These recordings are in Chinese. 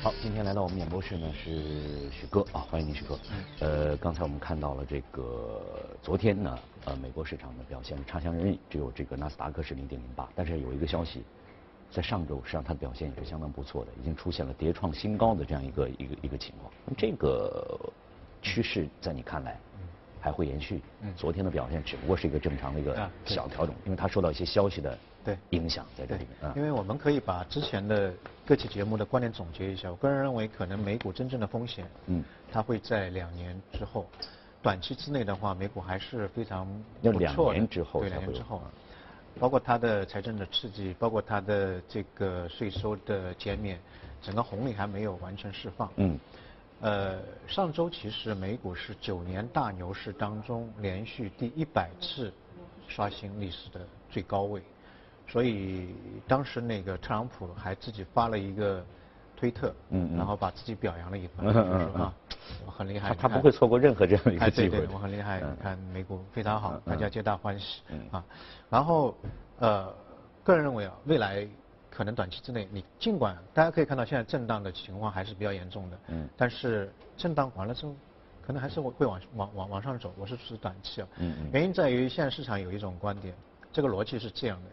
好，今天来到我们演播室呢是许哥啊，欢迎您许哥。呃，刚才我们看到了这个昨天呢，呃，美国市场的表现差强人意，只有这个纳斯达克是零点零八，但是有一个消息，在上周实际上它的表现也是相当不错的，已经出现了跌创新高的这样一个一个一个情况。这个趋势在你看来还会延续？嗯昨天的表现只不过是一个正常的一个小调整，因为它受到一些消息的对影响在这里面。因为我们可以把之前的各期节目的观点总结一下。我个人认为，可能美股真正的风险，嗯，它会在两年之后，短期之内的话，美股还是非常要两不错的。年之后两年之后，包括它的财政的刺激，包括它的这个税收的减免，整个红利还没有完全释放。嗯。呃，上周其实美股是九年大牛市当中连续第一百次刷新历史的最高位，所以当时那个特朗普还自己发了一个推特，嗯嗯。然后把自己表扬了一番，嗯说啊，我很厉害，他他不会错过任何这样的一个哎，机会对对，我很厉害，嗯。你看美股非常好嗯，大家皆大欢喜嗯。啊。然后呃，个人认为啊，未来可能短期之内，你尽管大家可以看到现在震荡的情况还是比较严重的，嗯但是震荡完了之后，可能还是会会往往往往上走。我是指短期啊，嗯嗯原因在于现在市场有一种观点，这个逻辑是这样的。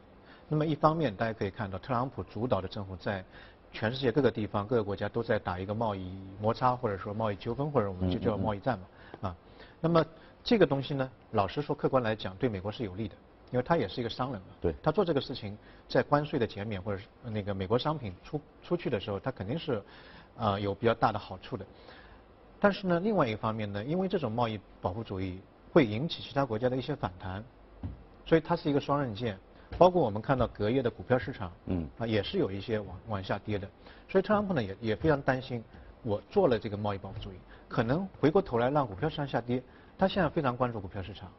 那么一方面，大家可以看到，特朗普主导的政府在全世界各个地方、各个国家都在打一个贸易摩擦，或者说贸易纠纷，或者我们就叫贸易战嘛，啊。那么这个东西呢，老实说，客观来讲，对美国是有利的，因为他也是一个商人嘛。对他做这个事情，在关税的减免或者是那个美国商品出出去的时候，他肯定是，呃，有比较大的好处的。但是呢，另外一方面呢，因为这种贸易保护主义会引起其他国家的一些反弹，所以它是一个双刃剑。包括我们看到隔夜的股票市场，嗯啊，也是有一些往往下跌的。所以特朗普呢也也非常担心，我做了这个贸易保护主义，可能回过头来让股票市场下跌。他现在非常关注股票市场，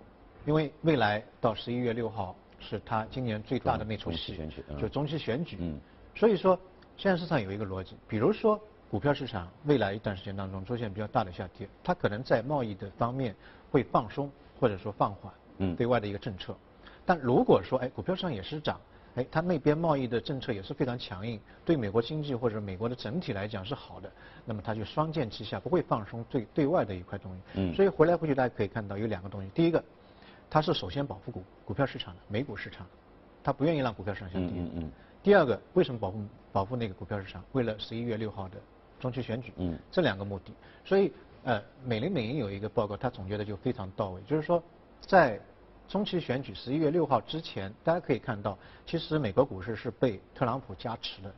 因为未来到十一月六号是他今年最大的那出戏选举嗯，就中期选举。嗯所以说，现在市场有一个逻辑，比如说股票市场未来一段时间当中出现比较大的下跌，它可能在贸易的方面会放松或者说放缓嗯对外的一个政策。但如果说哎股票市场也是涨，哎它那边贸易的政策也是非常强硬，对美国经济或者美国的整体来讲是好的，那么它就双剑齐下，不会放松对对外的一块东西。嗯所以回来回去大家可以看到有两个东西，第一个，它是首先保护股股票市场的美股市场，它不愿意让股票市场下跌。嗯嗯嗯第二个，为什么保护保护那个股票市场？为了十一月六号的中期选举，嗯这两个目的。所以，呃，美林美银有一个报告，它总结的就非常到位，就是说，在中期选举十一月六号之前，大家可以看到，其实美国股市是被特朗普加持的，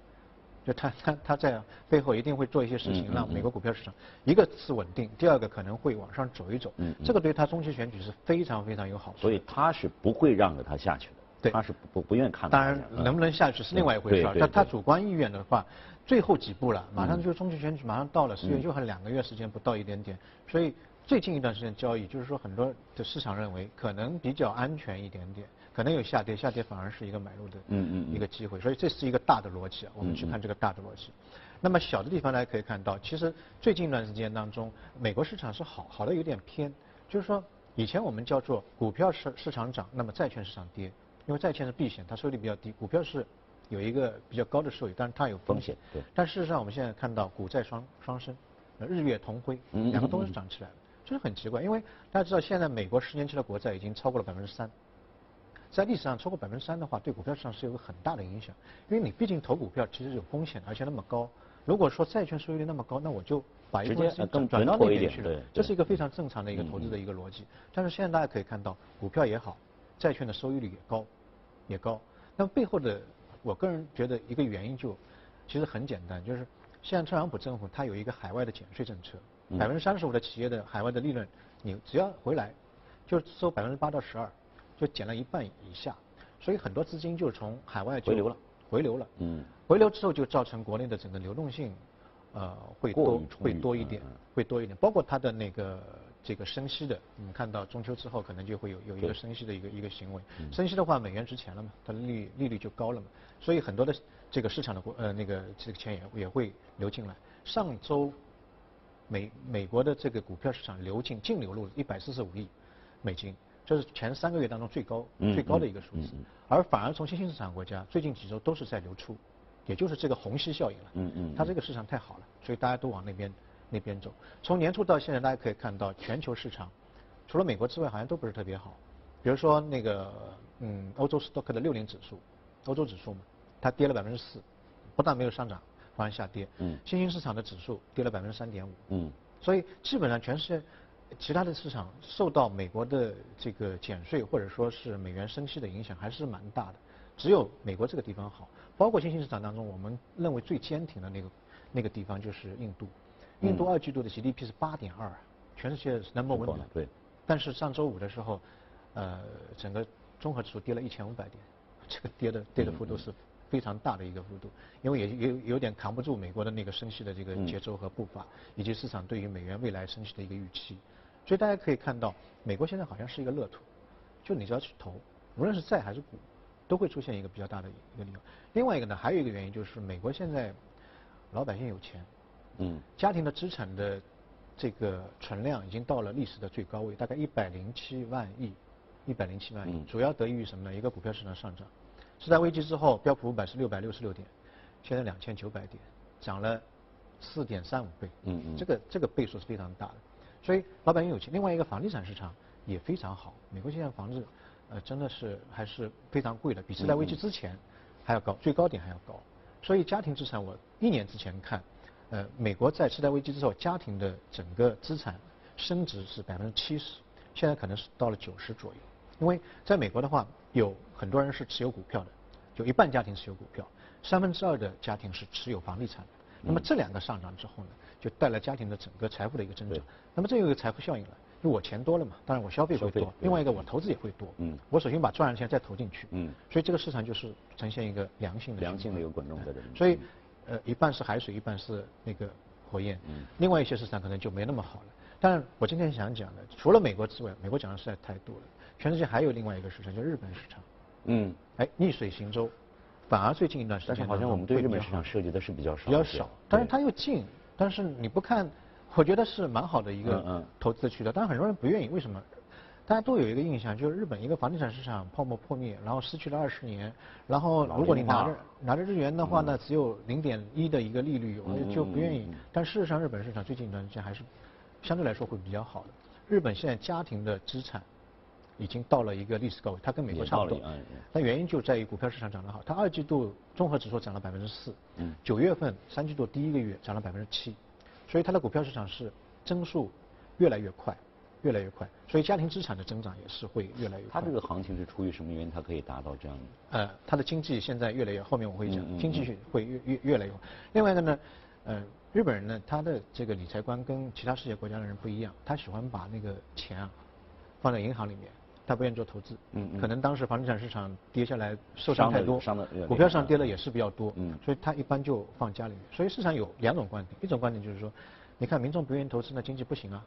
就他他他在背后一定会做一些事情，让美国股票市场一个是稳定，第二个可能会往上走一走，嗯嗯。这个对他中期选举是非常非常有好处。所以他是不会让着他下去的，对。他是不不愿意看到当然能不能下去是另外一回事他他主观意愿的话，最后几步了，马上嗯。就中期选举马上到了，十月嗯。就还两个月时间不到一点点，所以最近一段时间交易，就是说很多的市场认为可能比较安全一点点，可能有下跌，下跌反而是一个买入的嗯嗯嗯一个机会，所以这是一个大的逻辑啊，我们去看这个大的逻辑。那么小的地方大家可以看到，其实最近一段时间当中，美国市场是好好的有点偏，就是说以前我们叫做股票市市场涨，那么债券市场跌，因为债券是避险，它收益率比较低，股票是有一个比较高的收益，但是它有风险。对但事实上我们现在看到股债双双升，呃日月同辉，两个都嗯是涨起来了，就是很奇怪，因为大家知道现在美国十年期的国债已经超过了百分之三。在历史上超过百分之三的话，对股票市场是有个很大的影响，因为你毕竟投股票其实有风险，而且那么高。如果说债券收益率那么高，那我就把一部分资金转到那边去了对，这是一个非常正常的一个嗯投资的嗯一个逻辑。但是现在大家可以看到，股票也好，债券的收益率也高，也高。那么背后的，我个人觉得一个原因就其实很简单，就是现在特朗普政府它有一个海外的减税政策，嗯百分之三十五的企业的海外的利润，你只要回来就收百分之八到十二，就减了一半以下，所以很多资金就从海外就回流了，回流了。嗯回流之后就造成国内的整个流动性，呃，会多会多一点会多一点。包括它的那个这个升息的，我们看到中秋之后可能就会有有一个升息的一个一个行为。嗯升息的话，美元值钱了嘛，它的利利率就高了嘛，所以很多的这个市场的国呃那个这个钱也也会流进来。上周美美国的这个股票市场流进净流入一百四十五亿美金，这是前三个月当中最高嗯最高的一个数字。而反而从新兴市场国家最近几周都是在流出，也就是这个虹吸效应了。嗯嗯。它这个市场太好了，所以大家都往那边那边走。从年初到现在，大家可以看到全球市场，除了美国之外，好像都不是特别好。比如说那个嗯，欧洲斯托克的六零指数，欧洲指数嘛，它跌了百分之四，不但没有上涨，反而下跌。嗯。新兴市场的指数跌了百分之三点五。嗯。所以基本上全世界。其他的市场受到美国的这个减税或者说是美元升息的影响还是蛮大的，只有美国这个地方好。包括新兴市场当中，我们认为最坚挺的那个那个地方就是印度。印度二季度的 GDP 是八点二，全世界是 number one 的。对。但是上周五的时候，呃，整个综合指数跌了一千五百点，这个跌的跌的幅度是非常大的一个幅度，因为也有有点扛不住美国的那个升息的这个节奏和步伐，以及市场对于美元未来升息的一个预期。所以大家可以看到，美国现在好像是一个乐土，就你只要去投，无论是债还是股，都会出现一个比较大的一个利润。另外一个呢，还有一个原因就是美国现在老百姓有钱，嗯，家庭的资产的这个存量已经到了历史的最高位，大概一百零七万亿，一百零七万亿，主要得益于什么呢？一个股票市场上涨，次贷危机之后，标普五百是六百六十六点，现在两千九百点，涨了四点三五倍，嗯嗯，这个这个倍数是非常大的。所以老百姓有钱，另外一个房地产市场也非常好。美国现在房子，呃，真的是还是非常贵的，比次贷危机之前还要高，最高点还要高。所以家庭资产，我一年之前看，呃，美国在次贷危机之后，家庭的整个资产升值是百分之七十，现在可能是到了九十左右。因为在美国的话，有很多人是持有股票的，就一半家庭持有股票，三分之二的家庭是持有房地产的。那么这两个上涨之后呢？就带来家庭的整个财富的一个增长，那么这有一个财富效应了，就我钱多了嘛，当然我消费会多，另外一个我投资也会多，嗯，我首先把赚的钱再投进去，嗯，所以这个市场就是呈现一个良性的良性的一个滚动在这里，所以呃一半是海水，一半是那个火焰，嗯，另外一些市场可能就没那么好了。当然我今天想讲的，除了美国之外，美国讲的实在太多了，全世界还有另外一个市场叫日本市场，嗯，哎逆水行舟，反而最近一段时间好像我们对日本市场涉及的是比较少，比较少，但是它又近。但是你不看，我觉得是蛮好的一个投资渠道。但是很多人不愿意，为什么？大家都有一个印象，就是日本一个房地产市场泡沫破灭，然后失去了二十年，然后如果你拿着拿着日元的话呢，只有零点一的一个利率，我们就不愿意。但事实上，日本市场最近一段时间还是相对来说会比较好的。日本现在家庭的资产。已经到了一个历史高位，它跟美国差不多。那原因就在于股票市场涨得好，它二季度综合指数涨了百分之四，九月份三季度第一个月涨了百分之七，所以它的股票市场是增速越来越快，越来越快，所以家庭资产的增长也是会越来越快。它这个行情是出于什么原因？它可以达到这样的？呃，它的经济现在越来越，后面我会讲，经济会越越越来越。另外一个呢，呃，日本人呢，他的这个理财观跟其他世界国家的人不一样，他喜欢把那个钱啊放在银行里面。他不愿意做投资，嗯，可能当时房地产市场跌下来受伤太多，伤的股票上跌的也是比较多，嗯，所以他一般就放家里面。所以市场有两种观点，一种观点就是说，你看民众不愿意投资，那经济不行啊，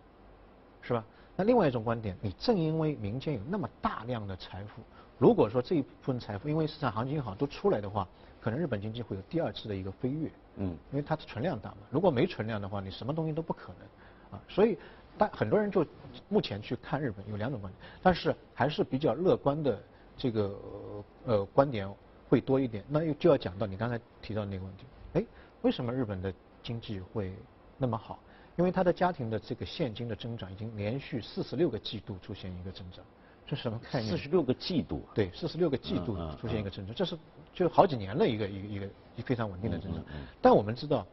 是吧？那另外一种观点，你正因为民间有那么大量的财富，如果说这一部分财富因为市场行情好都出来的话，可能日本经济会有第二次的一个飞跃，嗯，因为它的存量大嘛。如果没存量的话，你什么东西都不可能，啊，所以。但很多人就目前去看日本有两种观点，但是还是比较乐观的这个呃观点会多一点。那又就要讲到你刚才提到那个问题，哎，为什么日本的经济会那么好？因为他的家庭的这个现金的增长已经连续四十六个季度出现一个增长，这什么概念？四十六个季度？对，四十六个季度出现一个增长，这是就好几年的一个一个一个非常稳定的增长。但我们知道，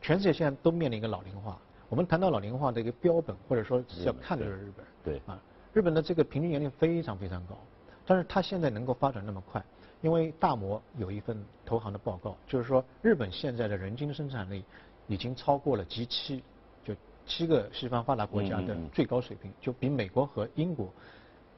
全世界现在都面临一个老龄化。我们谈到老龄化的一个标本，或者说是要看的就是日本。对。啊，日本的这个平均年龄非常非常高，但是它现在能够发展那么快，因为大摩有一份投行的报告，就是说日本现在的人均生产力已经超过了 G 七，就七个西方发达国家的最高水平，就比美国和英国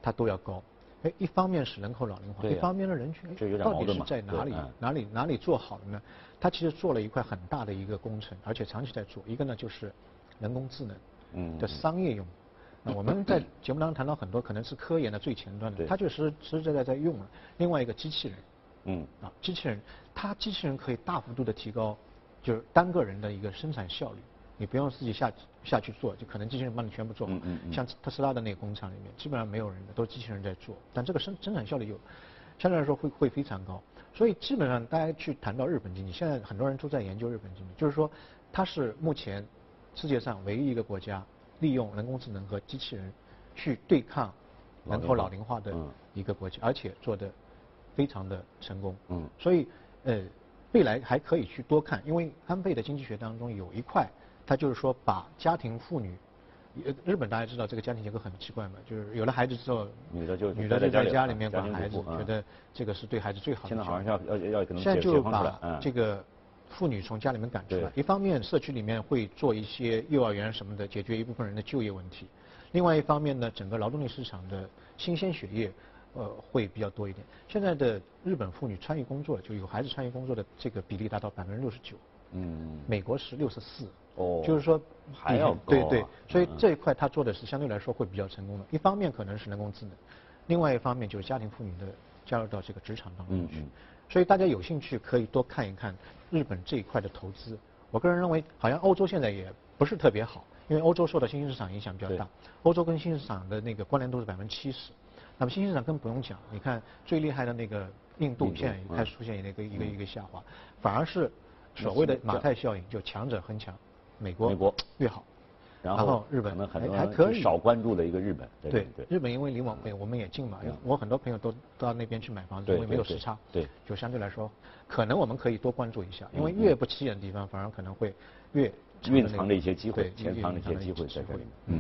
它都要高。哎，一方面是人口老龄化，一方面的人群到底是在哪里哪里哪里做好了呢？它其实做了一块很大的一个工程，而且长期在做。一个呢就是。人工智能的商业用，那我们在节目当中谈到很多，可能是科研的最前端的，它就实实实在在在用了。另外一个机器人，嗯，啊，机器人，它机器人可以大幅度的提高，就是单个人的一个生产效率，你不用自己下下去做，就可能机器人帮你全部做。好。嗯。像特斯拉的那个工厂里面，基本上没有人的，都是机器人在做，但这个生生产效率有相对来说会会非常高。所以基本上大家去谈到日本经济，现在很多人都在研究日本经济，就是说它是目前世界上唯一一个国家利用人工智能和机器人去对抗人口老龄化的一个国家，而且做的非常的成功。嗯。所以呃，未来还可以去多看，因为安倍的经济学当中有一块，它就是说把家庭妇女。日本大家知道这个家庭结构很奇怪嘛，就是有了孩子之后，女的就女的就在家里面管孩子，觉得这个是对孩子最好的。现在好像要要要可能现在就把这个妇女从家里面赶出来，一方面社区里面会做一些幼儿园什么的，解决一部分人的就业问题；另外一方面呢，整个劳动力市场的新鲜血液呃会比较多一点。现在的日本妇女参与工作，就有孩子参与工作的这个比例达到百分之六十九，嗯，美国是六十四。哦，就是说还要对对，所以这一块他做的是相对来说会比较成功的。一方面可能是人工智能，另外一方面就是家庭妇女的加入到这个职场当中去。所以大家有兴趣可以多看一看日本这一块的投资。我个人认为，好像欧洲现在也不是特别好，因为欧洲受到新兴市场影响比较大。欧洲跟新兴市场的那个关联度是百分之七十。那么新兴市场更不用讲，你看最厉害的那个印度现在也开始出现一个一个一个下滑，反而是所谓的马太效应，就强者恒强。美国美国越好，然后日本还还可以少关注的一个日本，对对，日本因为离我们我们也近嘛，我很多朋友都到那边去买房子，因为没有时差，对，就相对来说，可能我们可以多关注一下，因为越不起眼的地方反而可能会越蕴藏着一些机会，潜藏着一些机会在这里，嗯。